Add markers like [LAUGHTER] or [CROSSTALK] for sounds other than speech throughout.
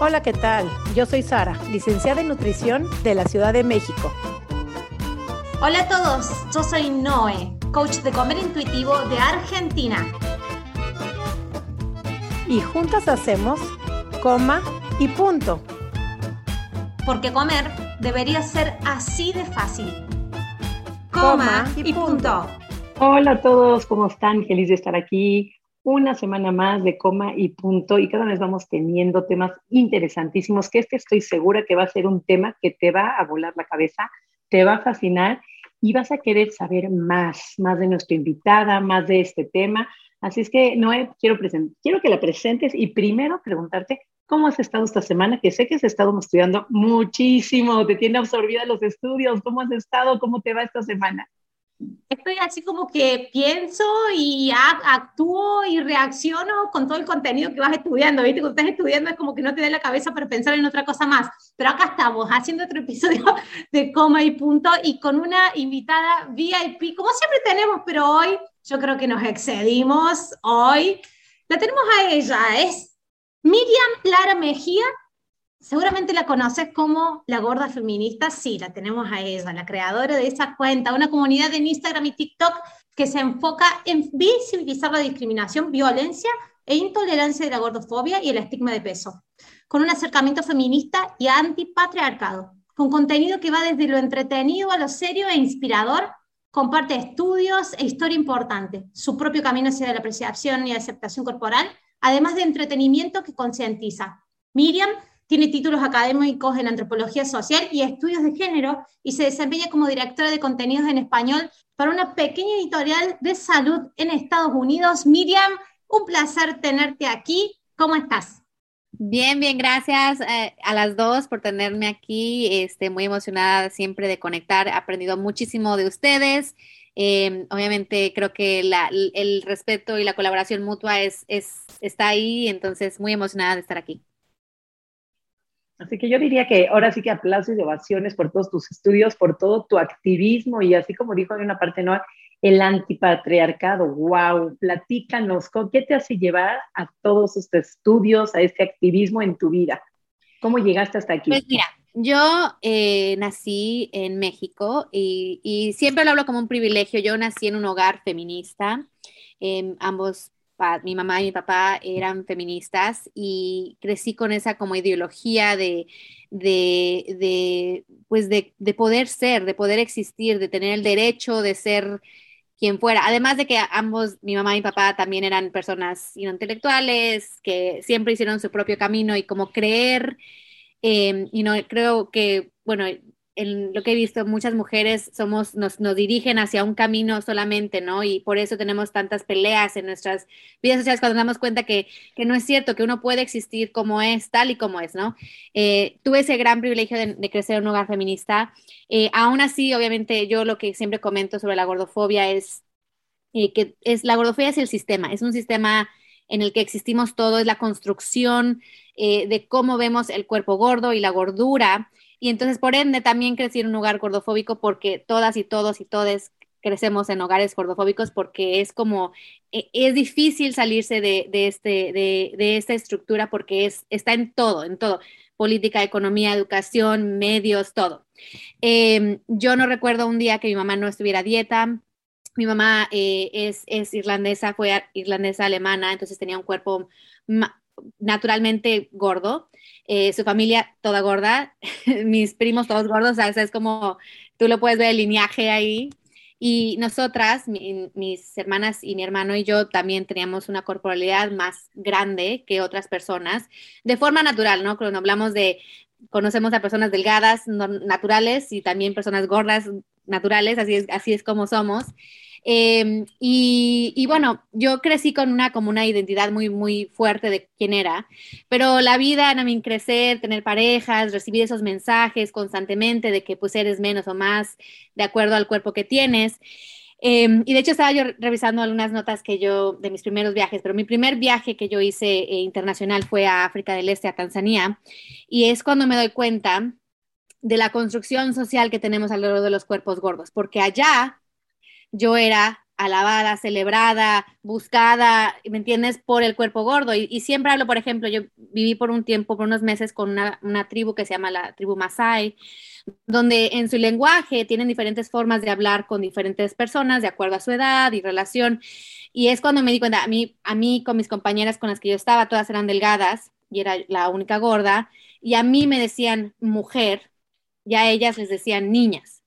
Hola, ¿qué tal? Yo soy Sara, licenciada en nutrición de la Ciudad de México. Hola a todos, yo soy Noé, coach de comer intuitivo de Argentina. Y juntas hacemos coma y punto. Porque comer debería ser así de fácil. Coma, y, punto. Hola a todos, ¿cómo están? Feliz de estar aquí una semana más de coma y punto y cada vez vamos teniendo temas interesantísimos que este estoy segura que va a ser un tema que te va a volar la cabeza, te va a fascinar y vas a querer saber más, más de nuestra invitada, más de este tema. Así es que, Noé, quiero, quiero que la presentes y primero preguntarte cómo has estado esta semana, que sé que has estado estudiando muchísimo, te tiene absorbida los estudios, ¿cómo has estado? ¿Cómo te va esta semana? Estoy así como que pienso y actúo y reacciono con todo el contenido que vas estudiando. ¿Viste? Cuando estás estudiando es como que no te da la cabeza para pensar en otra cosa más. Pero acá estamos haciendo otro episodio [LAUGHS] de coma y punto y con una invitada VIP, como siempre tenemos, pero hoy yo creo que nos excedimos. Hoy la tenemos a ella, es Miriam Lara Mejía, Seguramente la conoces como la gorda feminista, sí, la tenemos a ella, la creadora de esa cuenta, una comunidad en Instagram y TikTok que se enfoca en visibilizar la discriminación, violencia e intolerancia de la gordofobia y el estigma de peso, con un acercamiento feminista y antipatriarcado, con contenido que va desde lo entretenido a lo serio e inspirador, comparte estudios e historia importante, su propio camino hacia la apreciación y aceptación corporal, además de entretenimiento que concientiza. Miriam tiene títulos académicos en antropología social y estudios de género y se desempeña como directora de contenidos en español para una pequeña editorial de salud en Estados Unidos. Miriam, un placer tenerte aquí. ¿Cómo estás? Bien, bien, gracias eh, a las dos por tenerme aquí. Este, muy emocionada siempre de conectar. He aprendido muchísimo de ustedes. Em, obviamente creo que el respeto y la colaboración mutua es, es, está ahí, entonces muy emocionada de estar aquí. Así que yo diría que ahora sí que aplausos y ovaciones por todos tus estudios, por todo tu activismo y así como dijo en una parte, ¿no? El antipatriarcado, wow, platícanos, ¿qué te hace llevar a todos estos estudios, a este activismo en tu vida? ¿Cómo llegaste hasta aquí? Pues mira, yo eh, nací en México y, siempre lo hablo como un privilegio. Yo nací en un hogar feminista. Eh, ambos mi mamá y mi papá eran feministas y crecí con esa como ideología de, de, pues de, poder ser, de poder existir, de tener el derecho de ser quien fuera. Además de que ambos, mi mamá y mi papá también eran personas intelectuales, que siempre hicieron su propio camino y como creer, eh, y no creo que, bueno, en lo que he visto, muchas mujeres somos, nos, nos, dirigen hacia un camino solamente, ¿no? Y por eso tenemos tantas peleas en nuestras vidas sociales cuando nos damos cuenta que, que no es cierto, que uno puede existir como es, tal y como es, ¿no? Eh, tuve ese gran privilegio de, crecer en un hogar feminista. Eh, aún así, obviamente, yo lo que siempre comento sobre la gordofobia es eh, que es, la gordofobia es el sistema, es un sistema en el que existimos todo, es la construcción de cómo vemos el cuerpo gordo y la gordura y entonces, por ende, también crecí en un hogar gordofóbico porque todas y todos y todes crecemos en hogares gordofóbicos porque es como, e, es difícil salirse de, este, de, esta estructura porque es, está en todo, en todo, política, economía, educación, medios, todo. Em, yo no recuerdo un día que mi mamá no estuviera dieta. Mi mamá eh, es, es, irlandesa, fue irlandesa alemana, entonces tenía un cuerpo naturalmente gordo. Eh, su familia toda gorda, [LAUGHS] mis primos todos gordos, o sea, es como tú lo puedes ver el lineaje ahí. Y nosotras, mis hermanas y mi hermano y yo también teníamos una corporalidad más grande que otras personas, de forma natural, ¿no? Cuando hablamos de, conocemos a personas delgadas, naturales, y también personas gordas, naturales, así es, así es como somos. Em, y, bueno, yo crecí con una, como una identidad muy, muy fuerte de quién era, pero la vida, a mí crecer, tener parejas, recibir esos mensajes constantemente de que pues eres menos o más de acuerdo al cuerpo que tienes. Em, y de hecho estaba yo revisando algunas notas que yo, de mis primeros viajes, pero mi primer viaje que yo hice eh, internacional fue a África del Este, a Tanzania, y es cuando me doy cuenta de la construcción social que tenemos alrededor de los cuerpos gordos, porque allá yo era alabada, celebrada, buscada, ¿me entiendes? Por el cuerpo gordo. Y, siempre hablo, por ejemplo, yo viví por un tiempo, por unos meses con una, tribu que se llama la tribu Masai, donde en su lenguaje tienen diferentes formas de hablar con diferentes personas de acuerdo a su edad y relación. Y es cuando me di cuenta, a mí, a mí con mis compañeras con las que yo estaba, todas eran delgadas y era la única gorda, y a mí me decían mujer, y a ellas les decían niñas,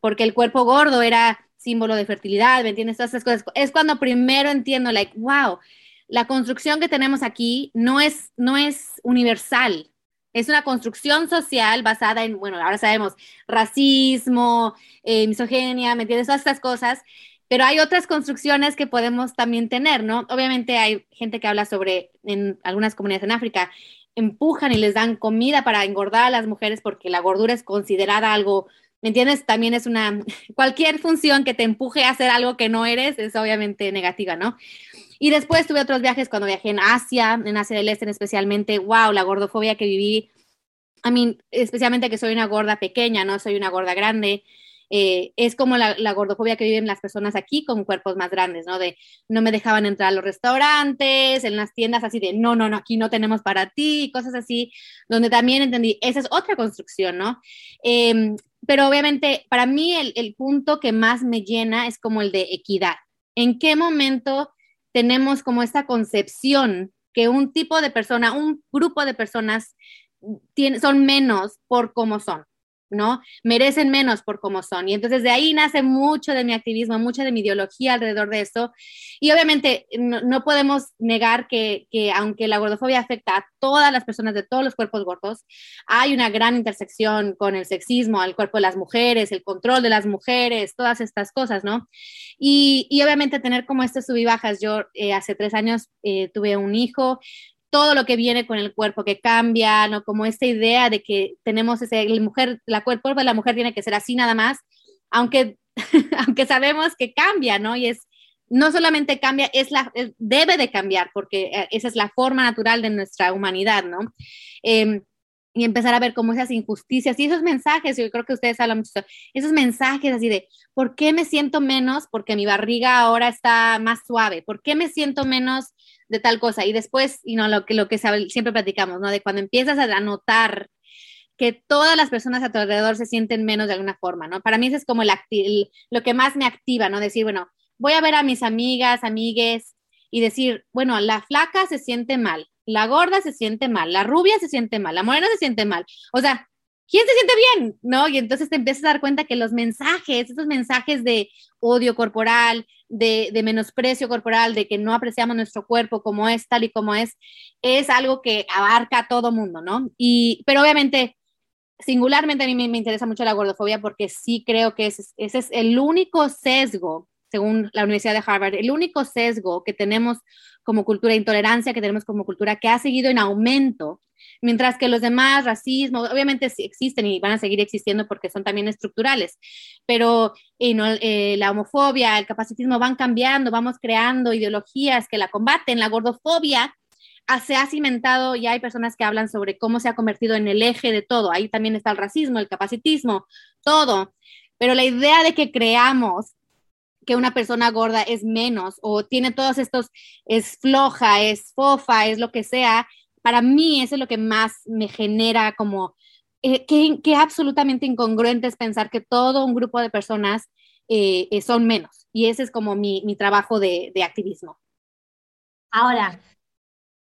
porque el cuerpo gordo era símbolo de fertilidad, ¿me entiendes? Todas esas cosas. Es cuando primero entiendo, like, wow, la construcción que tenemos aquí no es, no es universal. Es una construcción social basada en, bueno, ahora sabemos, racismo, eh, misoginia, ¿me entiendes? Todas estas cosas. Pero hay otras construcciones que podemos también tener, ¿no? Obviamente hay gente que habla sobre, en algunas comunidades en África, empujan y les dan comida para engordar a las mujeres porque la gordura es considerada algo ¿Me entiendes? También es una, [LAUGHS] cualquier función que te empuje a hacer algo que no eres es obviamente negativa, ¿no? Y después tuve otros viajes cuando viajé en Asia, en Asia del Este especialmente, wow, la gordofobia que viví, a mí, especialmente que soy una gorda pequeña, no soy una gorda grande, eh, es como la, la, gordofobia que viven las personas aquí con cuerpos más grandes, ¿no? De no me dejaban entrar a los restaurantes, en las tiendas así de no, no, no, aquí no tenemos para ti, cosas así, donde también entendí, esa es otra construcción, ¿no? Eh, pero obviamente para mí el, el punto que más me llena es como el de equidad. ¿En qué momento tenemos como esta concepción que un tipo de persona, un grupo de personas tiene, son menos por cómo son? ¿No? Merecen menos por cómo son. Y entonces de ahí nace mucho de mi activismo, mucha de mi ideología alrededor de eso. Y obviamente no, podemos negar que, aunque la gordofobia afecta a todas las personas de todos los cuerpos gordos, hay una gran intersección con el sexismo, al cuerpo de las mujeres, el control de las mujeres, todas estas cosas, ¿no? Y, obviamente tener como estas sub. Yo eh, hace tres años eh, tuve un hijo, todo lo que viene con el cuerpo que cambia, ¿no? Como esta idea de que tenemos ese, la mujer, la cuerpo de la mujer tiene que ser así nada más, aunque, [LAUGHS] aunque sabemos que cambia, ¿no? Y es, no solamente cambia, es la, debe de cambiar, porque eh, esa es la forma natural de nuestra humanidad, ¿no? Em, y empezar a ver cómo esas injusticias y esos mensajes, yo creo que ustedes hablan mucho, esos mensajes así de, ¿por qué me siento menos? Porque mi barriga ahora está más suave, ¿por qué me siento menos de tal cosa? Y después, y no, lo que, lo que siempre platicamos, ¿no? De cuando empiezas a notar que todas las personas a tu alrededor se sienten menos de alguna forma, ¿no? Para mí eso es como el, lo que más me activa, ¿no? Decir, bueno, voy a ver a mis amigas, amigues y decir, bueno, la flaca se siente mal, la gorda se siente mal, la rubia se siente mal, la morena se siente mal. O sea, ¿quién se siente bien? ¿No? Y entonces te empiezas a dar cuenta que los mensajes, esos mensajes de odio corporal, de, de, menosprecio corporal, de que no apreciamos nuestro cuerpo como es, tal y como es, es algo que abarca a todo mundo, ¿no? Y, pero obviamente, singularmente a mí me, me interesa mucho la gordofobia porque sí creo que ese, ese es el único sesgo según la Universidad de Harvard, el único sesgo que tenemos como cultura de intolerancia, que tenemos como cultura que ha seguido en aumento, mientras que los demás, racismo, obviamente sí existen y van a seguir existiendo porque son también estructurales, pero eh, la homofobia, el capacitismo van cambiando, vamos creando ideologías que la combaten, la gordofobia se ha cimentado y hay personas que hablan sobre cómo se ha convertido en el eje de todo. Ahí también está el racismo, el capacitismo, todo. Pero la idea de que creamos que una persona gorda es menos o tiene todos estos, es floja, es fofa, es lo que sea, para mí eso es lo que más me genera como, eh, que, absolutamente incongruente es pensar que todo un grupo de personas eh, eh, son menos. Y ese es como mi, mi trabajo de, de activismo. Ahora,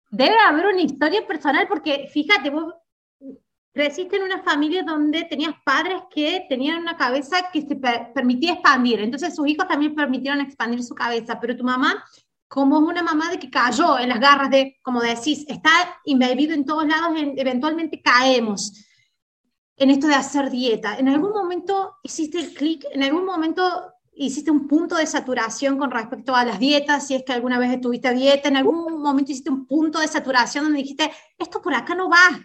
debe haber una historia personal porque fíjate, vos creciste en una familia donde tenías padres que tenían una cabeza que se permitía expandir, entonces sus hijos también permitieron expandir su cabeza, pero tu mamá, como es una mamá de que cayó en las garras de, como decís, está embebido en todos lados, eventualmente caemos en esto de hacer dieta. ¿En algún momento hiciste el clic? ¿En algún momento hiciste un punto de saturación con respecto a las dietas? Si es que alguna vez estuviste a dieta, ¿en algún momento hiciste un punto de saturación donde dijiste, esto por acá no va?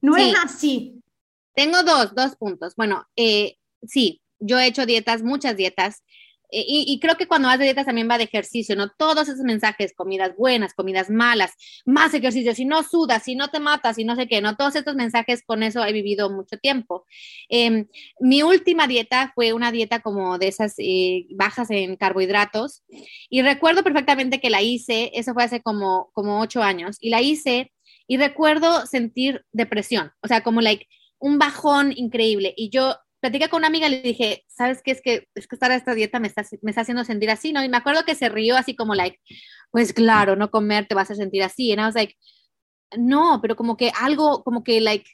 No es así. Tengo dos, dos puntos. Bueno, eh, sí, yo he hecho dietas, muchas dietas. Y, creo que cuando vas de dieta también va de ejercicio, ¿no? Todos esos mensajes, comidas buenas, comidas malas, más ejercicio, si no sudas, si no te matas, si no sé qué, ¿no? Todos estos mensajes, con eso he vivido mucho tiempo. Em, mi última dieta fue una dieta como de esas eh, bajas en carbohidratos y recuerdo perfectamente que la hice, eso fue hace como, como ocho años, y la hice y recuerdo sentir depresión, o sea, como like un bajón increíble y yo platicé con una amiga y le dije, ¿sabes qué? Es que, es que estar a esta dieta me está, me está haciendo sentir así, ¿no? Y me acuerdo que se rió así como, like, pues claro, no comer te vas a sentir así. Y I was like, no, pero como que algo, como que, like,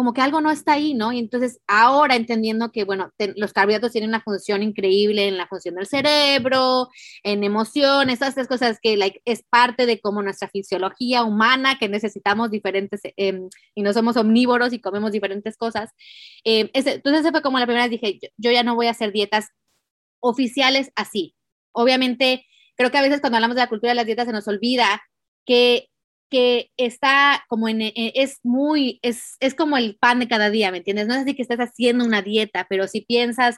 como que algo no está ahí, ¿no? Y entonces ahora entendiendo que, bueno, los carbohidratos tienen una función increíble en la función del cerebro, en emociones, todas estas cosas que like, es parte de como nuestra fisiología humana, que necesitamos diferentes, em, y no somos omnívoros y comemos diferentes cosas. Em, entonces esa fue como la primera dije, yo ya no voy a hacer dietas oficiales así. Obviamente, creo que a veces cuando hablamos de la cultura de las dietas se nos olvida que que está como en, eh, es muy, es, es, como el pan de cada día, ¿me entiendes? No es así que estás haciendo una dieta, pero si piensas,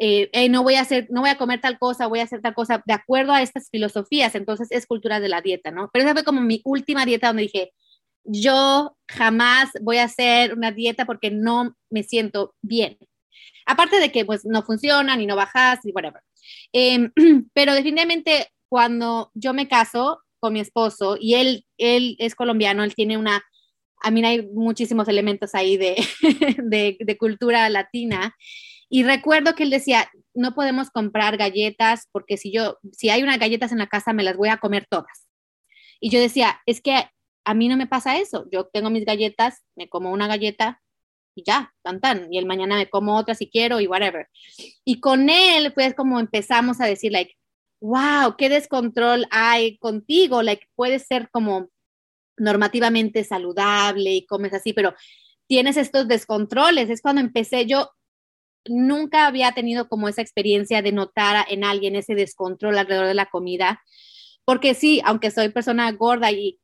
eh, no voy a hacer, no voy a comer tal cosa, voy a hacer tal cosa, de acuerdo a estas filosofías, entonces es cultura de la dieta, ¿no? Pero esa fue como mi última dieta donde dije, yo jamás voy a hacer una dieta porque no me siento bien. Aparte de que pues no funcionan y no bajas y whatever. Em, [CLEARS THROAT] pero definitivamente cuando yo me caso, con mi esposo y él, él es colombiano, él tiene una, a mí hay muchísimos elementos ahí de, [LAUGHS] de, de, cultura latina. Y recuerdo que él decía, no podemos comprar galletas porque si yo, si hay unas galletas en la casa, me las voy a comer todas. Y yo decía, es que a mí no me pasa eso. Yo tengo mis galletas, me como una galleta y ya, tan tan. Y el mañana me como otra si quiero y whatever. Y con él, pues como empezamos a decir, like, wow, qué descontrol hay contigo, like puedes ser como normativamente saludable y comes así, pero tienes estos descontroles. Es cuando empecé, yo nunca había tenido como esa experiencia de notar en alguien ese descontrol alrededor de la comida, porque sí, aunque soy persona gorda y,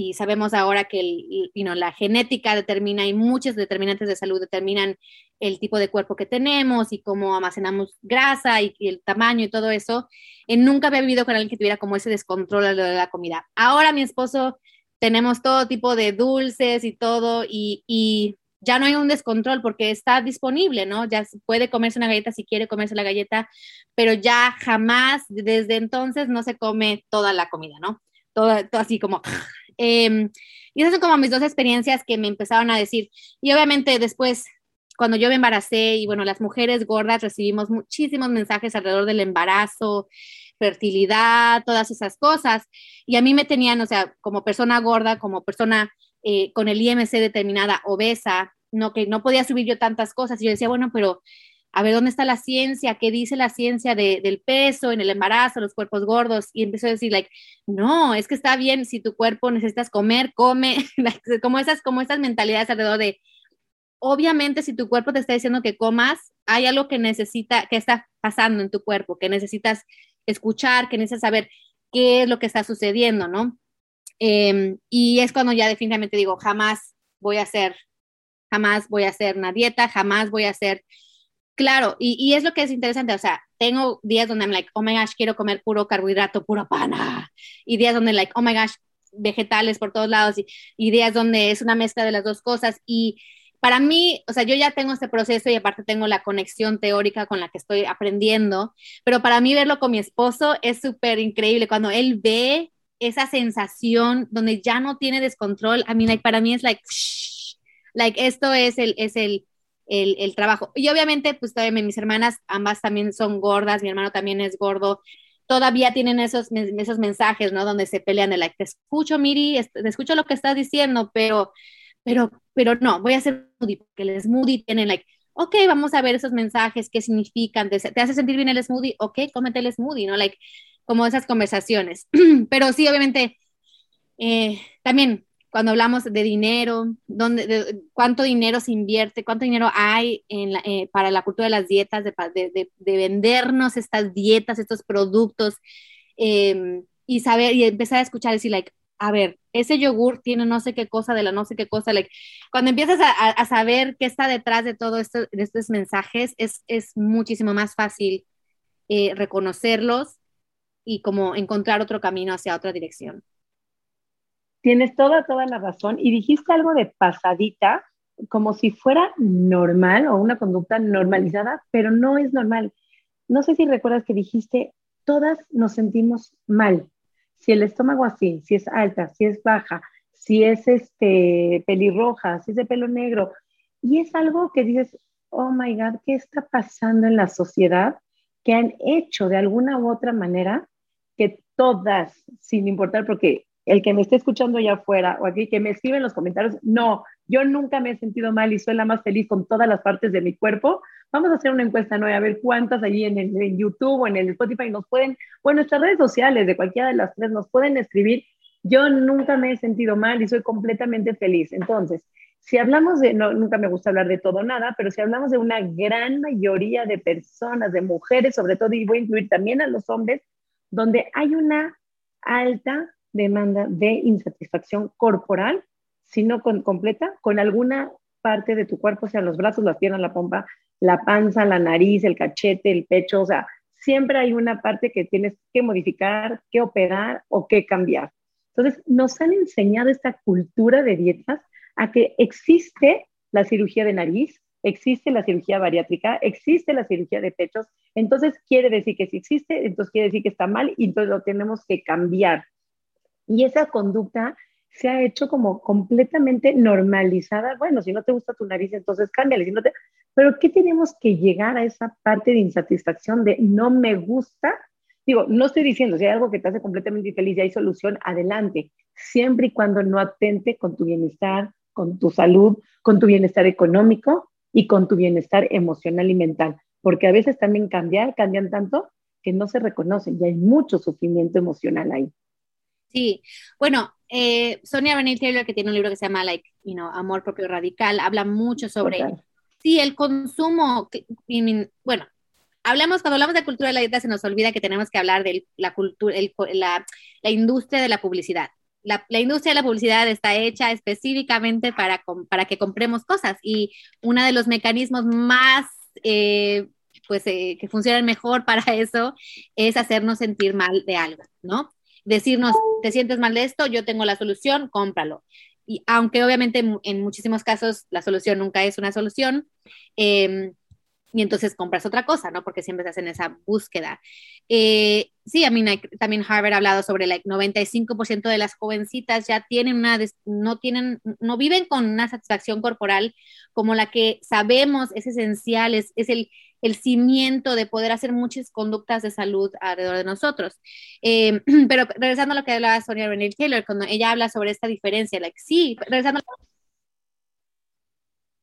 y sabemos ahora que el, la genética determina y muchos determinantes de salud determinan el tipo de cuerpo que tenemos y cómo almacenamos grasa y, el tamaño y todo eso. Eh, nunca había vivido con alguien que tuviera como ese descontrol de la comida. Ahora mi esposo tenemos todo tipo de dulces y todo y, ya no hay un descontrol porque está disponible, ¿no? Ya puede comerse una galleta si quiere comerse la galleta, pero ya jamás desde entonces no se come toda la comida, ¿no? Todo, todo así como Em, y esas son como mis dos experiencias que me empezaron a decir. Y obviamente después, cuando yo me embaracé y bueno, las mujeres gordas recibimos muchísimos mensajes alrededor del embarazo, fertilidad, todas esas cosas. Y a mí me tenían, o sea, como persona gorda, como persona eh, con el IMC determinada, obesa, no que no podía subir yo tantas cosas. Y yo decía, bueno, pero a ver dónde está la ciencia, qué dice la ciencia del peso en el embarazo, los cuerpos gordos, y empezó a decir, like, no, es que está bien si tu cuerpo necesitas comer, come, [LAUGHS] como esas, como esas mentalidades alrededor de, obviamente si tu cuerpo te está diciendo que comas, hay algo que necesita, que está pasando en tu cuerpo, que necesitas escuchar, que necesitas saber qué es lo que está sucediendo, ¿no? Em, y es cuando ya definitivamente digo, jamás voy a hacer, jamás voy a hacer una dieta, jamás voy a hacer Claro, y, y, es lo que es interesante, o sea, tengo días donde I'm like, oh my gosh, quiero comer puro carbohidrato, puro pana, y días donde like, oh my gosh, vegetales por todos lados, y, y días donde es una mezcla de las dos cosas, y para mí, o sea, yo ya tengo este proceso y aparte tengo la conexión teórica con la que estoy aprendiendo, pero para mí verlo con mi esposo es súper increíble, cuando él ve esa sensación donde ya no tiene descontrol, a mí, like, para mí es like, like, esto es el, es el, el, trabajo. Y obviamente, pues todavía mis hermanas, ambas también son gordas, mi hermano también es gordo, todavía tienen esos, esos mensajes, ¿no? Donde se pelean de like, te escucho, Miri, te escucho lo que estás diciendo, pero, pero, pero no, voy a hacer smoothie, porque el smoothie tiene like, ok, vamos a ver esos mensajes, qué significan, te, hace sentir bien el smoothie, ok, cómete el smoothie, ¿no? Like, como esas conversaciones. [CLEARS THROAT] pero sí, obviamente, eh, también cuando hablamos de dinero, dónde, cuánto dinero se invierte, cuánto dinero hay en eh, para la cultura de las dietas, de, de, de, vendernos estas dietas, estos productos, em, y saber y empezar a escuchar decir, like, a ver, ese yogur tiene no sé qué cosa de la no sé qué cosa, like, cuando empiezas a, saber qué está detrás de todo esto, de estos mensajes, es, es muchísimo más fácil eh, reconocerlos y como encontrar otro camino hacia otra dirección. Tienes toda, toda la razón. Y dijiste algo de pasadita, como si fuera normal o una conducta normalizada, pero no es normal. No sé si recuerdas que dijiste, todas nos sentimos mal. Si el estómago así, si es alta, si es baja, si es este pelirroja, si es de pelo negro. Y es algo que dices, oh my God, ¿qué está pasando en la sociedad? Que han hecho de alguna u otra manera que todas, sin importar, porque el que me esté escuchando allá afuera o aquí, que me escribe en los comentarios, no, yo nunca me he sentido mal y soy la más feliz con todas las partes de mi cuerpo. Vamos a hacer una encuesta nueva, a ver cuántas allí en, el, en YouTube o en el Spotify nos pueden, o en nuestras redes sociales de cualquiera de las tres, nos pueden escribir. Yo nunca me he sentido mal y soy completamente feliz. Entonces, si hablamos de, no, nunca me gusta hablar de todo nada, pero si hablamos de una gran mayoría de personas, de mujeres sobre todo, y voy a incluir también a los hombres, donde hay una alta demanda de insatisfacción corporal, si no con, completa, con alguna parte de tu cuerpo, o sea, los brazos, las piernas, la pompa, la panza, la nariz, el cachete, el pecho, o sea, siempre hay una parte que tienes que modificar, que operar o que cambiar. Entonces, nos han enseñado esta cultura de dietas a que existe la cirugía de nariz, existe la cirugía bariátrica, existe la cirugía de pechos, entonces quiere decir que si existe, entonces quiere decir que está mal y entonces lo tenemos que cambiar. Y esa conducta se ha hecho como completamente normalizada. Bueno, si no te gusta tu nariz, entonces cámbiale. Si no te... Pero ¿qué tenemos que llegar a esa parte de insatisfacción de no me gusta? Digo, no estoy diciendo, si hay algo que te hace completamente infeliz y hay solución, adelante, siempre y cuando no atente con tu bienestar, con tu salud, con tu bienestar económico y con tu bienestar emocional y mental. Porque a veces también cambiar, cambian tanto que no se reconocen y hay mucho sufrimiento emocional ahí. Sí, bueno, eh, Sonia Renee Taylor, que tiene un libro que se llama like, you know, Amor propio radical, habla mucho sobre, sí, el consumo, bueno, hablamos, cuando hablamos de cultura de la dieta se nos olvida que tenemos que hablar de la cultura, la, la, industria de la publicidad. La, la, industria de la publicidad está hecha específicamente para, para que compremos cosas y uno de los mecanismos más eh, pues eh, que funcionan mejor para eso es hacernos sentir mal de algo, ¿no? Decirnos, te sientes mal de esto, yo tengo la solución, cómpralo. Y aunque obviamente en muchísimos casos la solución nunca es una solución, em, y entonces compras otra cosa, ¿no? Porque siempre se hacen esa búsqueda. Eh, sí, a mí también Harvard ha hablado sobre like, 95% de las jovencitas ya tienen una, no tienen, no viven con una satisfacción corporal como la que sabemos es esencial, es, es el, el cimiento de poder hacer muchas conductas de salud alrededor de nosotros. Eh, [CLEARS THROAT] pero regresando a lo que hablaba Sonia Renee Taylor, cuando ella habla sobre esta diferencia, like, sí, regresando.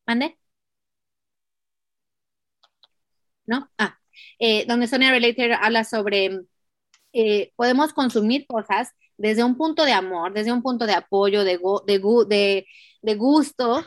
¿Mande? ¿No? Ah, eh, donde Sonia Relator habla sobre, eh, podemos consumir cosas desde un punto de amor, desde un punto de apoyo, de, de, de, gusto,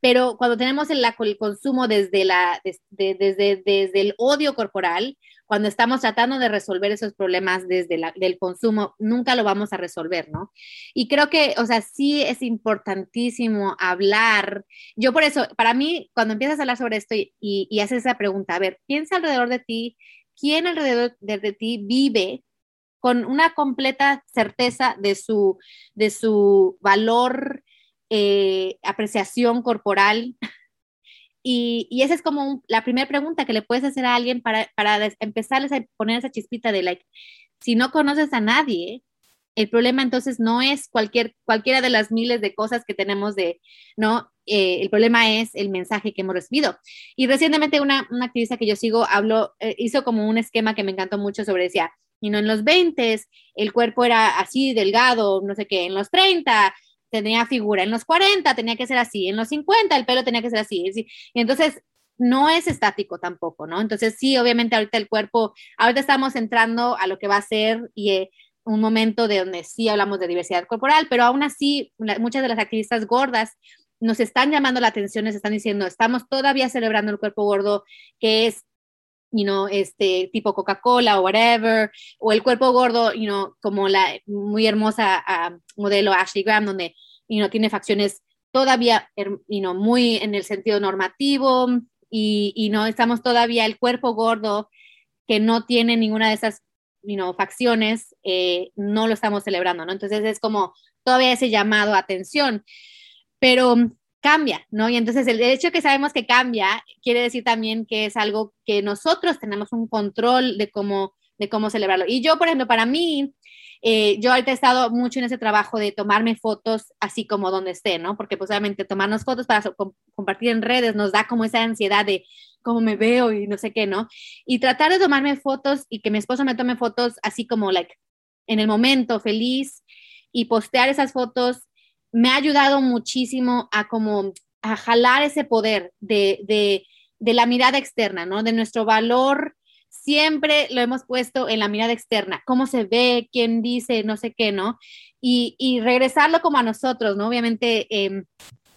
pero cuando tenemos el, el consumo desde, la, desde, desde el odio corporal, cuando estamos tratando de resolver esos problemas desde el consumo, nunca lo vamos a resolver, ¿no? Y creo que, o sea, sí es importantísimo hablar. Yo por eso, para mí, cuando empiezas a hablar sobre esto y, y, haces esa pregunta, a ver, piensa alrededor de ti, ¿quién alrededor de, de ti vive con una completa certeza de su, de su valor eh, apreciación corporal. [LAUGHS] Y, y, esa es como la primera pregunta que le puedes hacer a alguien para, para empezarles a poner esa chispita de like, si no conoces a nadie, el problema entonces no es cualquier, cualquiera de las miles de cosas que tenemos de, ¿no? Eh, el problema es el mensaje que hemos recibido. Y recientemente una, una activista que yo sigo habló, eh, hizo como un esquema que me encantó mucho sobre, decía, y no en los 20 el cuerpo era así delgado, no sé qué, en los 30 tenía figura, en los 40 tenía que ser así, en los 50 el pelo tenía que ser así. Y entonces no es estático tampoco, ¿no? Entonces sí, obviamente ahorita el cuerpo, ahorita estamos entrando a lo que va a ser y eh, un momento de donde sí hablamos de diversidad corporal, pero aún así muchas de las activistas gordas nos están llamando la atención, nos están diciendo, estamos todavía celebrando el cuerpo gordo, que es you know, este tipo Coca-Cola o whatever, o el cuerpo gordo, you know, como la muy hermosa uh, modelo Ashley Graham, donde, you know, tiene facciones todavía, you know, muy en el sentido normativo y, y no estamos todavía el cuerpo gordo que no tiene ninguna de esas facciones, eh, no lo estamos celebrando, ¿no? Entonces es como todavía ese llamado a atención, pero cambia, ¿no? Y entonces el hecho que sabemos que cambia quiere decir también que es algo que nosotros tenemos un control de cómo, de cómo celebrarlo. Y yo, por ejemplo, para mí, eh, yo ahorita he estado mucho en ese trabajo de tomarme fotos así como donde esté, ¿no? Porque pues obviamente tomarnos fotos para compartir en redes nos da como esa ansiedad de cómo me veo y no sé qué, ¿no? Y tratar de tomarme fotos y que mi esposo me tome fotos así como, like, en el momento, feliz, y postear esas fotos me ha ayudado muchísimo a como a jalar ese poder de, de, de la mirada externa, ¿no? De nuestro valor siempre lo hemos puesto en la mirada externa, cómo se ve, quién dice, no sé qué, ¿no? Y, y regresarlo como a nosotros, ¿no? Obviamente, eh,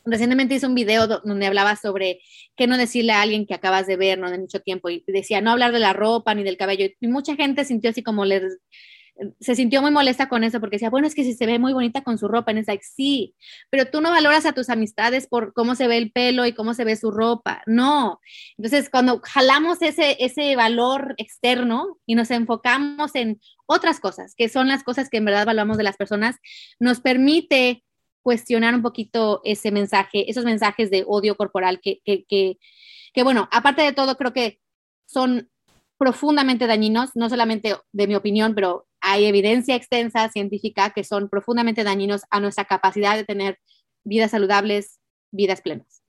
recientemente hice un video donde hablaba sobre qué no decirle a alguien que acabas de ver, ¿no? De mucho tiempo, y decía no hablar de la ropa ni del cabello, y mucha gente sintió así como les se sintió muy molesta con eso porque decía, bueno, es que si se ve muy bonita con su ropa, en es like, sí, pero tú no valoras a tus amistades por cómo se ve el pelo y cómo se ve su ropa, no. Entonces, cuando jalamos ese, ese valor externo y nos enfocamos en otras cosas, que son las cosas que en verdad valoramos de las personas, nos permite cuestionar un poquito ese mensaje, esos mensajes de odio corporal que, que, que, que bueno, aparte de todo, creo que son profundamente dañinos, no solamente de mi opinión, pero hay evidencia extensa científica que son profundamente dañinos a nuestra capacidad de tener vidas saludables, vidas plenas.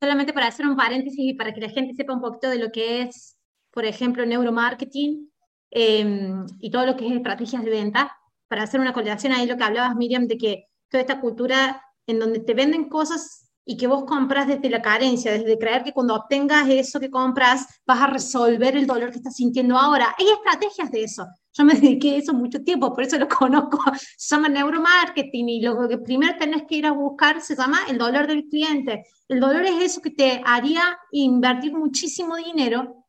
Solamente para hacer un paréntesis y para que la gente sepa un poquito de lo que es, por ejemplo, neuromarketing em, y todo lo que es estrategias de venta, para hacer una colación ahí lo que hablabas, Miriam, de que toda esta cultura en donde te venden cosas y que vos compras desde la carencia, desde creer que cuando obtengas eso que compras vas a resolver el dolor que estás sintiendo ahora. Hay estrategias de eso. Yo me [LAUGHS] dediqué a eso mucho tiempo, por eso lo [LAUGHS] conozco. Se llama neuromarketing y lo que primero tenés que ir a buscar se llama el dolor del cliente. El dolor es eso que te haría invertir muchísimo dinero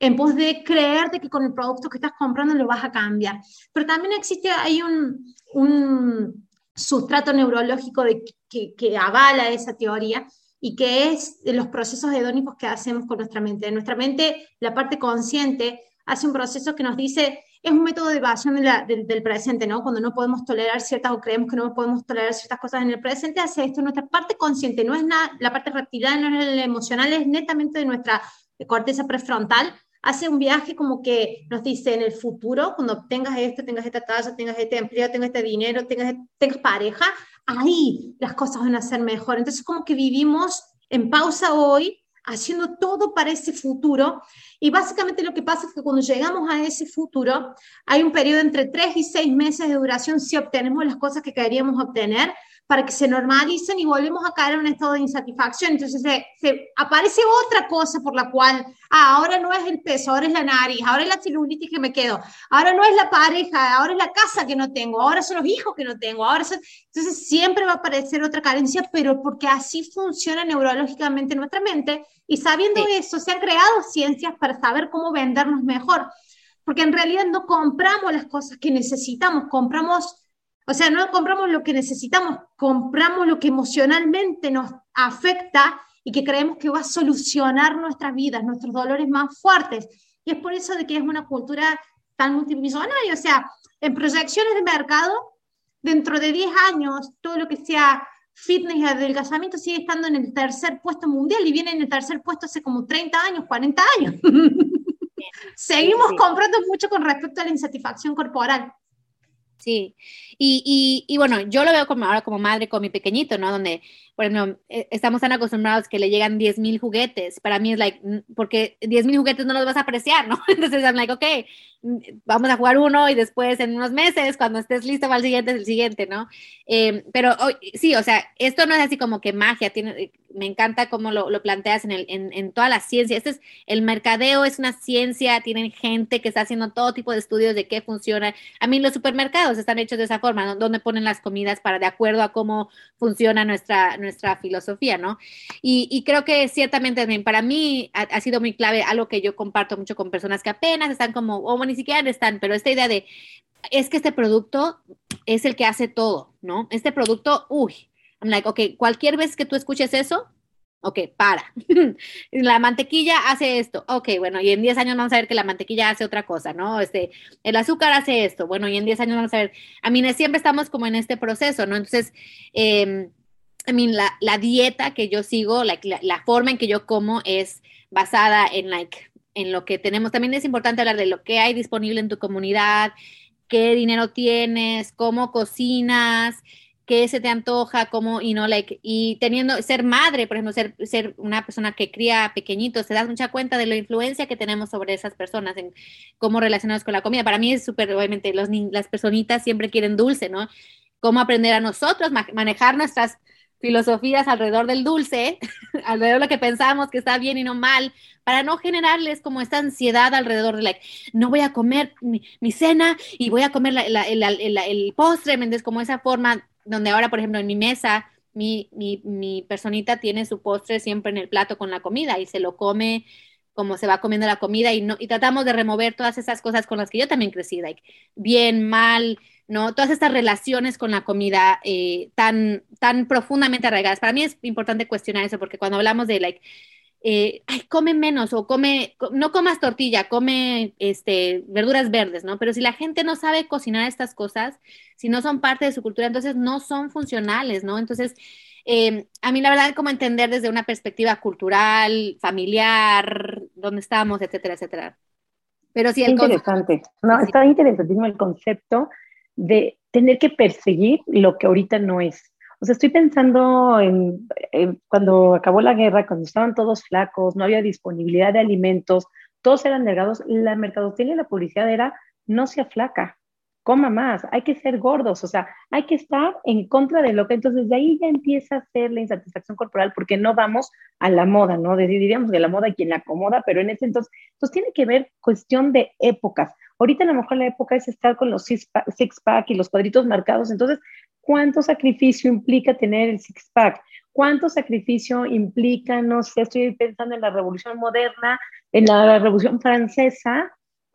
en pos de creer de que con el producto que estás comprando lo vas a cambiar. Pero también existe, hay un, un sustrato neurológico de, que, avala esa teoría y que es de los procesos hedónicos que hacemos con nuestra mente. En nuestra mente, la parte consciente hace un proceso que nos dice, es un método de evasión del presente, ¿no? Cuando no podemos tolerar ciertas o creemos que no podemos tolerar ciertas cosas en el presente, hace esto. Nuestra parte consciente no es nada, la parte reptiliana, no es la emocional, es netamente de nuestra corteza prefrontal, hace un viaje como que nos dice en el futuro, cuando tengas esto, tengas esta talla, tengas este empleo, tengas este dinero, tengas, tengas pareja, ahí las cosas van a ser mejor. Entonces como que vivimos en pausa hoy, haciendo todo para ese futuro. Y básicamente lo que pasa es que cuando llegamos a ese futuro, hay un periodo entre tres y seis meses de duración si obtenemos las cosas que queríamos obtener, para que se normalicen y volvemos a caer en un estado de insatisfacción. Entonces se, aparece otra cosa por la cual, ah, ahora no es el peso, ahora es la nariz, ahora es la celulitis que me quedo, ahora no es la pareja, ahora es la casa que no tengo, ahora son los hijos que no tengo, ahora Entonces siempre va a aparecer otra carencia, pero porque así funciona neurológicamente nuestra mente y sabiendo eso se han creado ciencias para saber cómo vendernos mejor. Porque en realidad no compramos las cosas que necesitamos, compramos o sea, no compramos lo que necesitamos, compramos lo que emocionalmente nos afecta y que creemos que va a solucionar nuestras vidas, nuestros dolores más fuertes. Y es por eso de que es una cultura tan multimillonaria. O sea, en proyecciones de mercado, dentro de 10 años, todo lo que sea fitness y adelgazamiento sigue estando en el tercer puesto mundial y viene en el tercer puesto hace como 30 años, 40 años. [LAUGHS] Seguimos comprando mucho con respecto a la insatisfacción corporal. Sí, y, y, y, bueno, yo lo veo como ahora como madre con mi pequeñito, ¿no? Donde, por ejemplo, eh, estamos tan acostumbrados que le llegan 10 mil juguetes. Para mí es like, porque 10 mil juguetes no los vas a apreciar, ¿no? [LAUGHS] Entonces, I'm like, ok, mm, vamos a jugar uno y después en unos meses, cuando estés listo para el siguiente, es el siguiente, ¿no? Em, pero sí, o sea, esto no es así como que magia, tiene, me encanta cómo lo, lo planteas en, el, en, en, toda la ciencia. Este es, el mercadeo es una ciencia, tienen gente que está haciendo todo tipo de estudios de qué funciona. A mí los supermercados están hechos de esa forma, donde ponen las comidas para de acuerdo a cómo funciona nuestra, nuestra filosofía, ¿no? Y, creo que ciertamente para mí ha, ha, sido muy clave algo que yo comparto mucho con personas que apenas están como, o ni siquiera están, pero esta idea de, es que este producto es el que hace todo, ¿no? Este producto, uy, I'm like, ok, cualquier vez que tú escuches eso, Ok, para. [LAUGHS] la mantequilla hace esto. Ok, bueno, y en 10 años vamos a ver que la mantequilla hace otra cosa, ¿no? Este, el azúcar hace esto. Bueno, y en 10 años vamos a ver. A mí siempre estamos como en este proceso, ¿no? Entonces, eh, I mean, la, la, dieta que yo sigo, la, la, forma en que yo como es basada en, like, en lo que tenemos. También es importante hablar de lo que hay disponible en tu comunidad, qué dinero tienes, cómo cocinas, qué se te antoja, cómo, y no, like, y teniendo, ser madre, por ejemplo, ser, ser una persona que cría pequeñitos, te das mucha cuenta de la influencia que tenemos sobre esas personas, en cómo relacionarnos con la comida. Para mí es súper, obviamente, los, las personitas siempre quieren dulce, ¿no? Cómo aprender a nosotros, manejar nuestras filosofías alrededor del dulce, [LAUGHS] alrededor de lo que pensamos que está bien y no mal, para no generarles como esta ansiedad alrededor de, like, no voy a comer mi, cena y voy a comer el postre, ¿me Como esa forma donde ahora, por ejemplo, en mi mesa, mi, mi, mi, personita tiene su postre siempre en el plato con la comida y se lo come como se va comiendo la comida y, no, y tratamos de remover todas esas cosas con las que yo también crecí, like, bien, mal, ¿no? Todas estas relaciones con la comida eh, tan, tan profundamente arraigadas. Para mí es importante cuestionar eso porque cuando hablamos de, like, eh, ay, come menos o come, no comas tortilla, come este, verduras verdes, ¿no? Pero si la gente no sabe cocinar estas cosas, si no son parte de su cultura, entonces no son funcionales, ¿no? Entonces, eh, a mí la verdad, como entender desde una perspectiva cultural, familiar, dónde estamos, etcétera, etcétera. Pero sí, el interesante. No, está interesantísimo el concepto de tener que perseguir lo que ahorita no es. O sea, estoy pensando en, cuando acabó la guerra, cuando estaban todos flacos, no había disponibilidad de alimentos, todos eran delgados, la mercadotecnia la publicidad era no sea flaca, coma más, hay que ser gordos, o sea, hay que estar en contra de lo que, entonces de ahí ya empieza a ser la insatisfacción corporal porque no vamos a la moda, ¿no? Diríamos que la moda quien la acomoda, pero en ese entonces, pues tiene que ver cuestión de épocas. Ahorita a lo mejor la época es estar con los six-pack y los cuadritos marcados, entonces, ¿cuánto sacrificio implica tener el six-pack? ¿Cuánto sacrificio implica, no sé, estoy pensando en la revolución moderna, en la revolución francesa,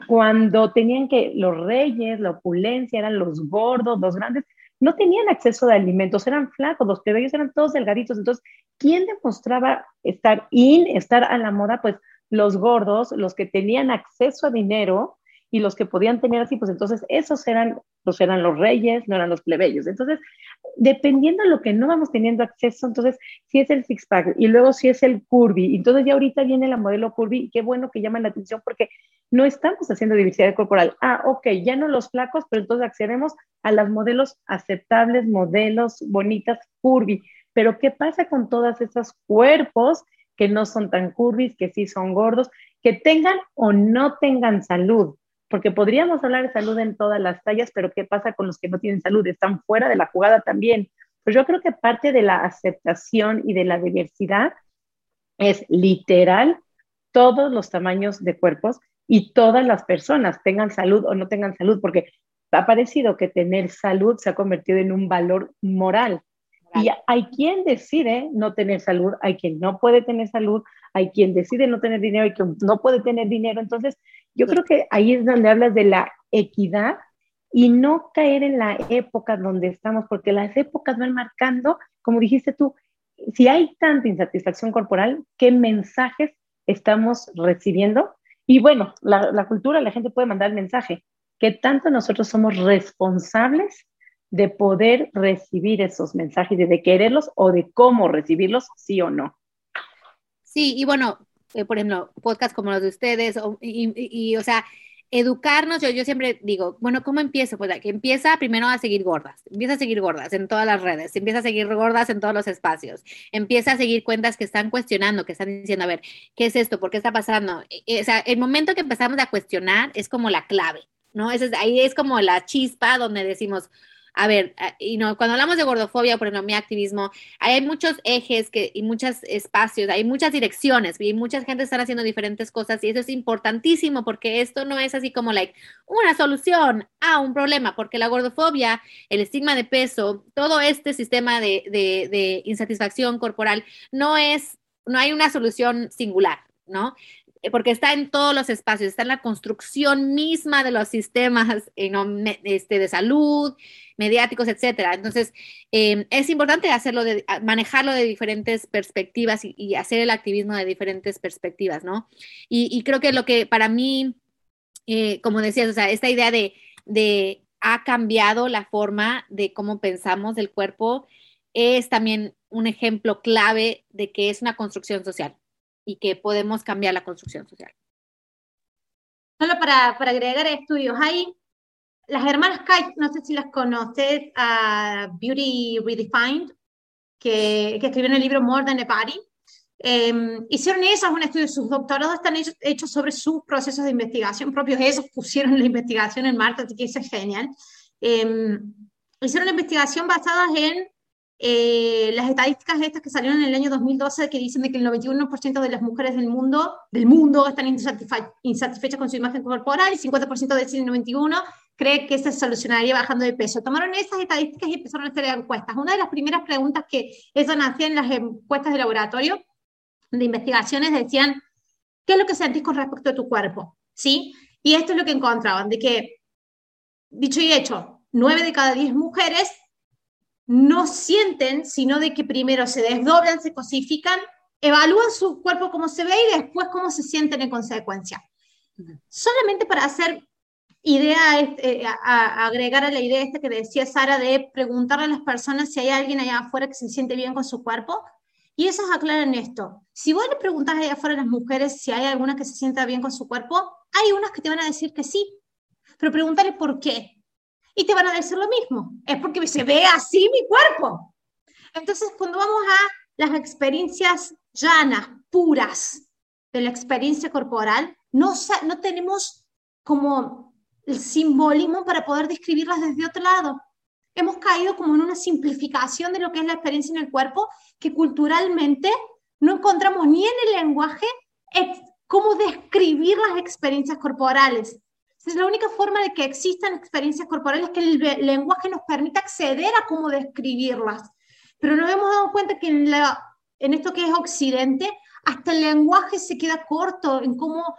cuando tenían que los reyes, la opulencia, eran los gordos, los grandes, no tenían acceso de alimentos, eran flacos, los plebeyos eran todos delgaditos. Entonces, ¿quién demostraba estar in, estar a la moda? Pues los gordos, los que tenían acceso a dinero, y los que podían tener así, pues entonces esos eran, pues eran los reyes, no eran los plebeyos. Entonces, dependiendo de lo que no vamos teniendo acceso, entonces si es el six pack y luego si es el curvy, entonces ya ahorita viene la modelo curvy qué bueno que llama la atención porque no estamos haciendo diversidad corporal. Ah, ok, ya no los flacos, pero entonces accedemos a las modelos aceptables, modelos bonitas curvy. Pero ¿qué pasa con todos esos cuerpos que no son tan curvy, que sí son gordos, que tengan o no tengan salud? Porque podríamos hablar de salud en todas las tallas, pero ¿qué pasa con los que no tienen salud? Están fuera de la jugada también. Pues yo creo que parte de la aceptación y de la diversidad es literal todos los tamaños de cuerpos y todas las personas, tengan salud o no tengan salud, porque ha parecido que tener salud se ha convertido en un valor moral. Y hay quien decide no tener salud, hay quien no puede tener salud, hay quien decide no tener dinero y quien no puede tener dinero. Entonces, yo creo que ahí es donde hablas de la equidad y no caer en la época donde estamos, porque las épocas van marcando, como dijiste tú, si hay tanta insatisfacción corporal, ¿qué mensajes estamos recibiendo? Y bueno, la, la cultura, la gente puede mandar el mensaje, que tanto nosotros somos responsables de poder recibir esos mensajes, de quererlos o de cómo recibirlos, sí o no. Sí, y bueno, eh, por ejemplo, podcasts como los de ustedes, y, o sea, educarnos, yo, yo siempre digo, bueno, ¿cómo empiezo? Pues que empieza primero a seguir gordas, empieza a seguir gordas en todas las redes, empieza a seguir gordas en todos los espacios, empieza a seguir cuentas que están cuestionando, que están diciendo, a ver, ¿qué es esto? ¿Por qué está pasando? E, e, o sea, el momento que empezamos a cuestionar es como la clave, ¿no? es, ahí es como la chispa donde decimos, a ver, y no, cuando hablamos de gordofobia, por ejemplo, mi activismo, hay muchos ejes que, y muchos espacios, hay muchas direcciones y mucha gente está haciendo diferentes cosas y eso es importantísimo porque esto no es así como like una solución a un problema, porque la gordofobia, el estigma de peso, todo este sistema de, de, de insatisfacción corporal no es, no hay una solución singular, ¿no? Eh, porque está en todos los espacios, está en la construcción misma de los sistemas [LAUGHS] eh, este, de salud, mediáticos, etcétera. Entonces, em, es importante hacerlo de, manejarlo de diferentes perspectivas y, hacer el activismo de diferentes perspectivas, ¿no? Y, creo que lo que para mí, eh, como decías, o sea, esta idea de, de ha cambiado la forma de cómo pensamos del cuerpo es también un ejemplo clave de que es una construcción social y que podemos cambiar la construcción social. Solo para, para agregar estudios, hay las hermanas Kite, no sé si las conoces, Beauty Redefined, que, que escribieron el libro More Than a Body. Em, hicieron esas, un estudio, sus doctorados están hechos, sobre sus procesos de investigación propios, ellos pusieron la investigación en marcha, así que eso es genial. Em, hicieron investigación basada en eh, las estadísticas estas que salieron en el año 2012 que dicen de que el 91% de las mujeres del mundo, del mundo están insatisfechas con su imagen corporal y 50% de el 91 cree que se solucionaría bajando de peso. Tomaron esas estadísticas y empezaron a hacer encuestas. Una de las primeras preguntas que ellos hacían en las encuestas de laboratorio de investigaciones decían, ¿qué es lo que sentís con respecto a tu cuerpo? ¿Sí? Y esto es lo que encontraban, de que, dicho y hecho, 9 de cada 10 mujeres no sienten, sino de que primero se desdoblan, se cosifican, evalúan su cuerpo cómo se ve y después cómo se sienten en consecuencia. Solamente para hacer idea, este, eh, agregar a la idea esta que decía Sara de preguntarle a las personas si hay alguien allá afuera que se siente bien con su cuerpo, y esas aclaran esto. Si vos le preguntas allá afuera a las mujeres si hay alguna que se sienta bien con su cuerpo, hay unas que te van a decir que sí, pero pregúntale por qué y te van a decir lo mismo. Es porque se ve así mi cuerpo. Entonces, cuando vamos a las experiencias llanas, puras de la experiencia corporal, no, no tenemos como el simbolismo para poder describirlas desde otro lado. Hemos caído como en una simplificación de lo que es la experiencia en el cuerpo, que culturalmente no encontramos ni en el lenguaje cómo describir las experiencias corporales. Es la única forma de que existan experiencias corporales que el lenguaje nos permita acceder a cómo describirlas. Pero nos hemos dado cuenta que en esto que es Occidente, hasta el lenguaje se queda corto en cómo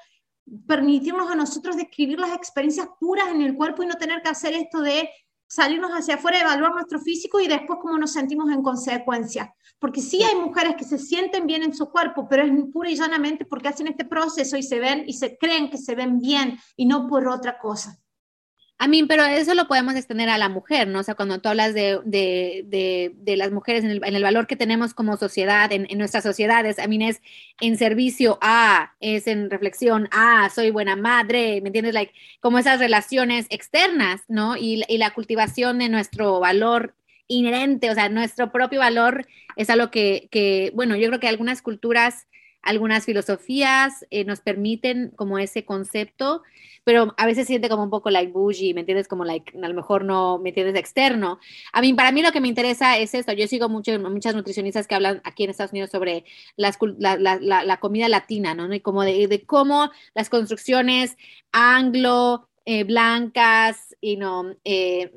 permitirnos a nosotros describir las experiencias puras en el cuerpo y no tener que hacer esto de salirnos hacia afuera, evaluar nuestro físico y después cómo nos sentimos en consecuencia. Porque sí hay mujeres que se sienten bien en su cuerpo, pero es pura y llanamente porque hacen este proceso y se ven y se creen que se ven bien y no por otra cosa. A mí, pero eso lo podemos extender a la mujer, ¿no? O sea, cuando tú hablas de, de, de, las mujeres en el, en el, valor que tenemos como sociedad, en, en, nuestras sociedades, a mí es en servicio a, es en reflexión a, soy buena madre, ¿me entiendes? Like, como esas relaciones externas, ¿no? Y, y la cultivación de nuestro valor inherente, o sea, nuestro propio valor es algo que, que bueno, yo creo que algunas culturas algunas filosofías eh, nos permiten como ese concepto, pero a veces siente como un poco like bougie, ¿me entiendes? Como like, a lo mejor no, ¿me entiendes? Externo. A mí, para mí lo que me interesa es esto. Yo sigo mucho, muchas nutricionistas que hablan aquí en Estados Unidos sobre las, la, comida latina, ¿no? Y como de cómo las construcciones anglo, eh, blancas y no eh,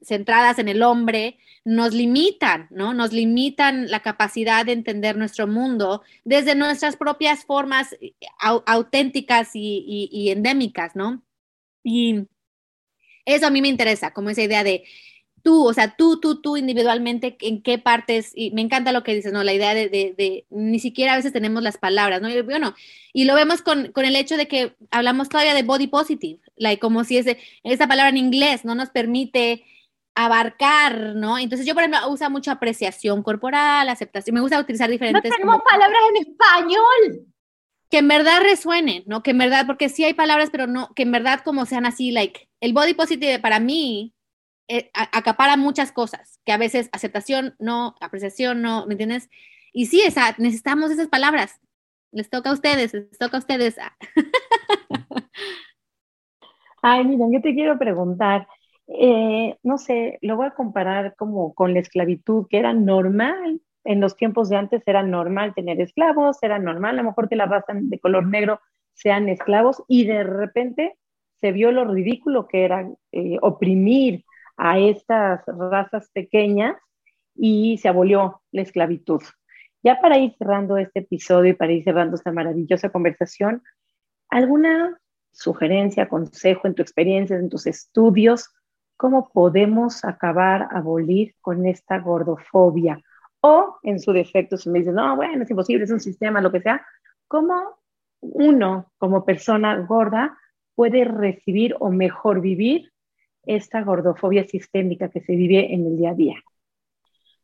centradas en el hombre nos limitan, ¿no? Nos limitan la capacidad de entender nuestro mundo desde nuestras propias formas eh, auténticas y, endémicas, ¿no? Y eso a mí me interesa, como esa idea de tú, o sea, tú, tú, tú individualmente, en qué partes, y me encanta lo que dices, ¿no? La idea de, de, ni siquiera a veces tenemos las palabras, ¿no? Y bueno, y lo vemos con, con, el hecho de que hablamos todavía de body positive, like, como si ese, esa palabra en inglés no nos permite abarcar, ¿no? Entonces yo, por ejemplo, uso mucho apreciación corporal, aceptación, me gusta utilizar diferentes... No tenemos palabras en español. Que en verdad resuenen, ¿no? Que en verdad, porque sí hay palabras, pero no, que en verdad como sean así, like, el body positive para mí eh, acapara muchas cosas, que a veces aceptación no, apreciación no, ¿me entiendes? Y sí, esa, necesitamos esas palabras. Les toca a ustedes, les toca a ustedes. [LAUGHS] Ay, miren, yo te quiero preguntar, eh, no sé, lo voy a comparar como con la esclavitud, que era normal, en los tiempos de antes era normal tener esclavos, era normal, a lo mejor que la raza de color negro sean esclavos, y de repente se vio lo ridículo que era eh, oprimir a estas razas pequeñas y se abolió la esclavitud. Ya para ir cerrando este episodio y para ir cerrando esta maravillosa conversación, ¿Alguna sugerencia, consejo en tu experiencia, en tus estudios? ¿Cómo podemos acabar, abolir con esta gordofobia? O en su defecto, si me dicen, no, bueno, es imposible, es un sistema, lo que sea, ¿cómo uno como persona gorda puede recibir o mejor vivir esta gordofobia sistémica que se vive en el día a día?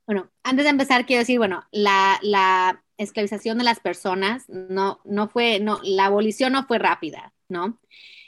Bueno, antes de empezar, quiero decir, bueno, la, esclavización de las personas no, no fue, no, la abolición no fue rápida, ¿no?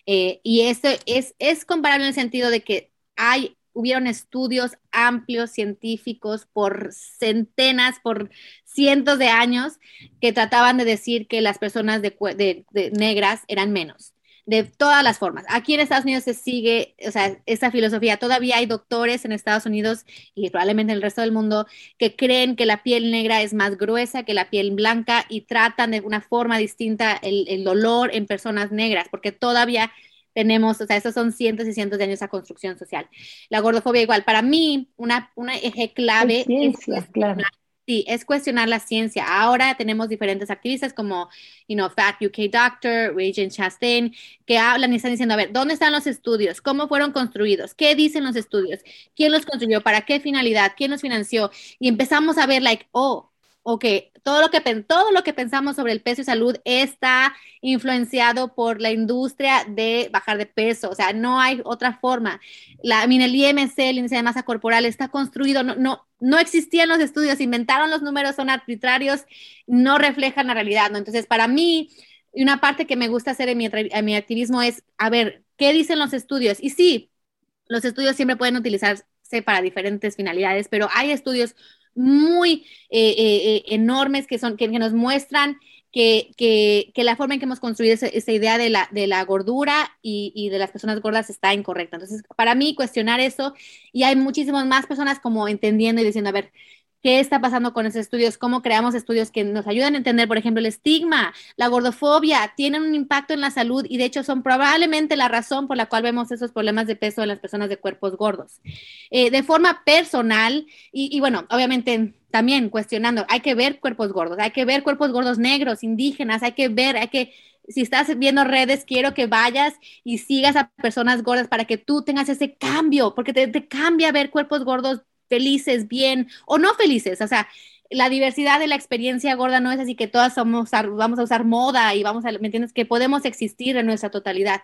Eh, y esto es, es comparable en el sentido de que hay hubieron estudios amplios científicos por centenas, por cientos de años que trataban de decir que las personas de, negras eran menos de todas las formas. Aquí en Estados Unidos se sigue, o sea, esa filosofía. Todavía hay doctores en Estados Unidos y probablemente en el resto del mundo que creen que la piel negra es más gruesa que la piel blanca y tratan de una forma distinta el, el dolor en personas negras, porque todavía tenemos, o sea, esos son cientos y cientos de años de construcción social. La gordofobia igual, para mí, una, una eje clave es, claro. Sí, es cuestionar la ciencia. Ahora tenemos diferentes activistas como, you know, Fat UK Doctor, Regent Chastain, que hablan y están diciendo, a ver, ¿dónde están los estudios? ¿Cómo fueron construidos? ¿Qué dicen los estudios? ¿Quién los construyó? ¿Para qué finalidad? ¿Quién los financió? Y empezamos a ver, like, oh, ok, todo lo, que, todo lo que pensamos sobre el peso y salud está influenciado por la industria de bajar de peso, o sea, no hay otra forma. La, el IMC, el índice de masa corporal, está construido, no, no, no existían los estudios, inventaron los números, son arbitrarios, no reflejan la realidad, ¿no? Entonces, para mí, una parte que me gusta hacer en mi, en mi activismo es, a ver, ¿qué dicen los estudios? Y sí, los estudios siempre pueden utilizarse para diferentes finalidades, pero hay estudios muy eh, eh, eh, enormes que, son, que, nos muestran que, que, la forma en que hemos construido esa, idea de la, de la gordura y, y, de las personas gordas está incorrecta. Entonces, para mí, cuestionar eso, y hay muchísimas más personas como entendiendo y diciendo, a ver, qué está pasando con esos estudios, cómo creamos estudios que nos ayudan a entender, por ejemplo, el estigma, la gordofobia, tienen un impacto en la salud y de hecho son probablemente la razón por la cual vemos esos problemas de peso en las personas de cuerpos gordos. Eh, de forma personal, y, bueno, obviamente también cuestionando, hay que ver cuerpos gordos, hay que ver cuerpos gordos negros, indígenas, hay que ver, hay que si estás viendo redes, quiero que vayas y sigas a personas gordas para que tú tengas ese cambio, porque te, te, cambia ver cuerpos gordos felices, bien o no felices. O sea, la diversidad de la experiencia gorda no es así que todas somos, vamos a usar moda y vamos a, ¿me entiendes? Que podemos existir en nuestra totalidad.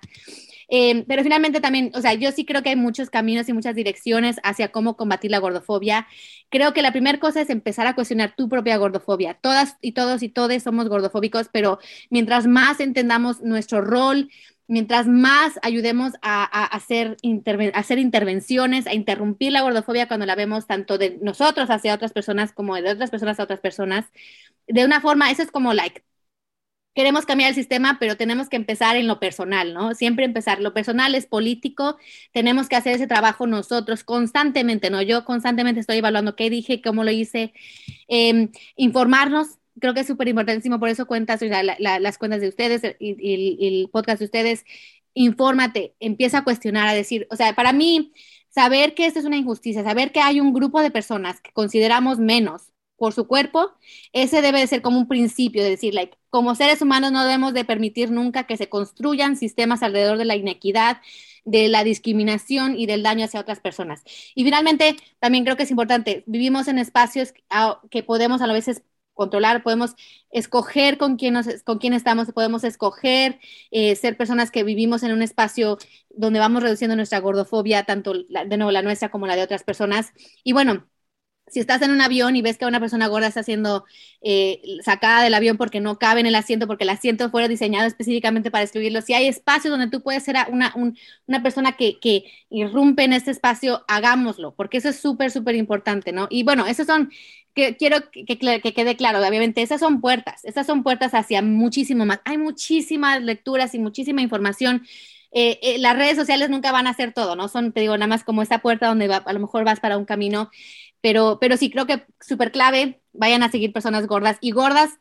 Eh, pero finalmente también, o sea, yo sí creo que hay muchos caminos y muchas direcciones hacia cómo combatir la gordofobia. Creo que la primera cosa es empezar a cuestionar tu propia gordofobia. Todas y todos y todes somos gordofóbicos, pero mientras más entendamos nuestro rol, mientras más ayudemos a, hacer, hacer intervenciones, a interrumpir la gordofobia cuando la vemos tanto de nosotros hacia otras personas como de otras personas a otras personas, de una forma, eso es como like, queremos cambiar el sistema, pero tenemos que empezar en lo personal, ¿no? Siempre empezar. Lo personal es político, tenemos que hacer ese trabajo nosotros constantemente, ¿no? Yo constantemente estoy evaluando qué dije, cómo lo hice, em, informarnos creo que es súper importantísimo, por eso cuentas las cuentas de ustedes y, el podcast de ustedes, infórmate, empieza a cuestionar, a decir, o sea, para mí, saber que esto es una injusticia, saber que hay un grupo de personas que consideramos menos por su cuerpo, ese debe de ser como un principio de decir, like, como seres humanos no debemos de permitir nunca que se construyan sistemas alrededor de la inequidad, de la discriminación y del daño hacia otras personas. Y finalmente, también creo que es importante, vivimos en espacios que podemos a veces controlar, podemos escoger con quién, nos, con quién estamos, podemos escoger eh, ser personas que vivimos en un espacio donde vamos reduciendo nuestra gordofobia, tanto de nuevo la nuestra como la de otras personas. Y bueno, si estás en un avión y ves que una persona gorda está siendo eh, sacada del avión porque no cabe en el asiento, porque el asiento fue diseñado específicamente para escribirlo, si hay espacios donde tú puedes ser una, una persona que, que, irrumpe en este espacio, hagámoslo, porque eso es súper, súper importante, ¿no? Y bueno, esos son quiero que, quede claro, obviamente, esas son puertas, esas son puertas hacia muchísimo más. Hay muchísimas lecturas y muchísima información. Eh, eh, las redes sociales nunca van a hacer todo, ¿no? Son, te digo, nada más como esa puerta donde a lo mejor vas para un camino, pero, pero sí creo que súper clave, vayan a seguir personas gordas y gordas,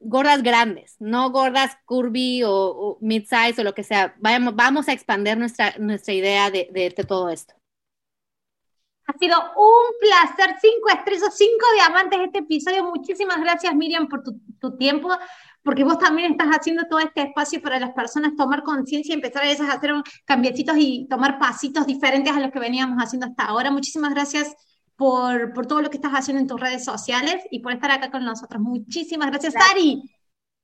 gordas grandes, no gordas curvy o, mid-size o lo que sea. Vamos, vamos a expandir nuestra, nuestra idea de, de todo esto. Ha sido un placer, cinco estrellas, cinco diamantes este episodio. Muchísimas gracias Miriam por tu, tiempo, porque vos también estás haciendo todo este espacio para las personas tomar conciencia y empezar a, a hacer cambiecitos y tomar pasitos diferentes a los que veníamos haciendo hasta ahora. Muchísimas gracias por, por todo lo que estás haciendo en tus redes sociales y por estar acá con nosotros. Muchísimas gracias, Sari.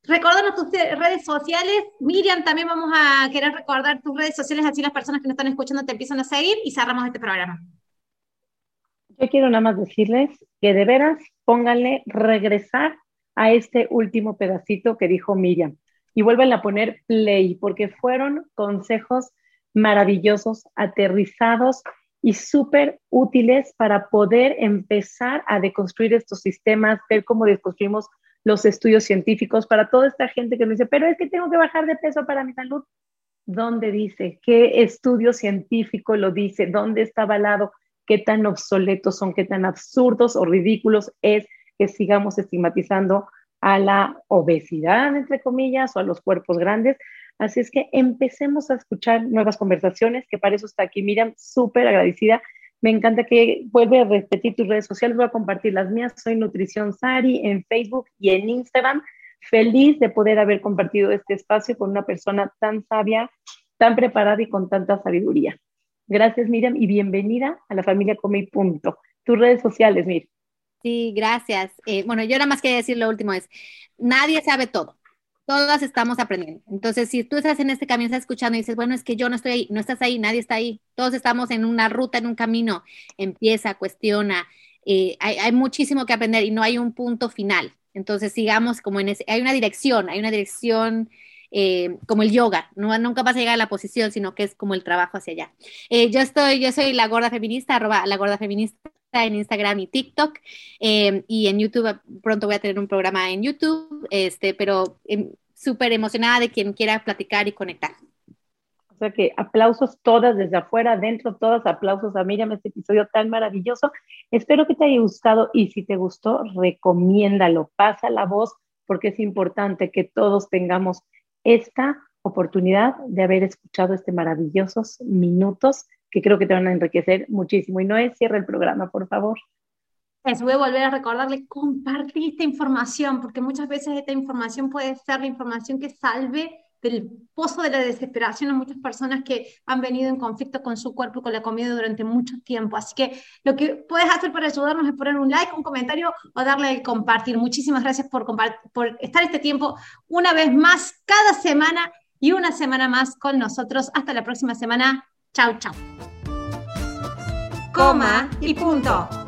Recordanos tus redes sociales. Miriam, también vamos a querer recordar tus redes sociales, así las personas que nos están escuchando te empiezan a seguir y cerramos este programa. Yo quiero nada más decirles que de veras pónganle regresar a este último pedacito que dijo Miriam y vuelven a poner play porque fueron consejos maravillosos, aterrizados y súper útiles para poder empezar a deconstruir estos sistemas, ver cómo desconstruimos los estudios científicos para toda esta gente que me dice, pero es que tengo que bajar de peso para mi salud. ¿Dónde dice? ¿Qué estudio científico lo dice? ¿Dónde está avalado? qué tan obsoletos son, qué tan absurdos o ridículos es que sigamos estigmatizando a la obesidad, entre comillas, o a los cuerpos grandes. Así es que empecemos a escuchar nuevas conversaciones, que para eso está aquí Miriam, súper agradecida. Me encanta que vuelve a repetir tus redes sociales, voy a compartir las mías. Soy Nutrición Sari en Facebook y en Instagram. Feliz de poder haber compartido este espacio con una persona tan sabia, tan preparada y con tanta sabiduría. Gracias, Miriam, y bienvenida a la familia Come Punto. Tus redes sociales, Mir. Sí, gracias. Eh, bueno, yo nada más quería decir lo último es, nadie sabe todo. Todas estamos aprendiendo. Entonces, si tú estás en este camino, estás escuchando y dices, bueno, es que yo no estoy ahí, no estás ahí, nadie está ahí. Todos estamos en una ruta, en un camino. Empieza, cuestiona. Eh, hay, hay, muchísimo que aprender y no hay un punto final. Entonces, sigamos como en ese, hay una dirección, hay una dirección eh, como el yoga, no, nunca vas a llegar a la posición, sino que es como el trabajo hacia allá. Eh, yo estoy, yo soy la gorda feminista, arroba la gorda feminista en Instagram y TikTok eh, y en YouTube pronto voy a tener un programa en YouTube, este, pero em, súper emocionada de quien quiera platicar y conectar. O sea que aplausos todas desde afuera, adentro, todas aplausos a Miriam, este episodio tan maravilloso. Espero que te haya gustado y si te gustó, recomiéndalo, pasa la voz porque es importante que todos tengamos esta oportunidad de haber escuchado este maravillosos minutos que creo que te van a enriquecer muchísimo. Y no es cierre el programa, por favor. Les voy a volver a recordarle, compartir esta información, porque muchas veces esta información puede ser la información que salve del pozo de la desesperación a muchas personas que han venido en conflicto con su cuerpo y con la comida durante mucho tiempo. Así que lo que puedes hacer para ayudarnos es poner un like, un comentario o darle el compartir. Muchísimas gracias por, por estar este tiempo una vez más, cada semana y una semana más con nosotros. Hasta la próxima semana. Chau, chau. Coma y punto.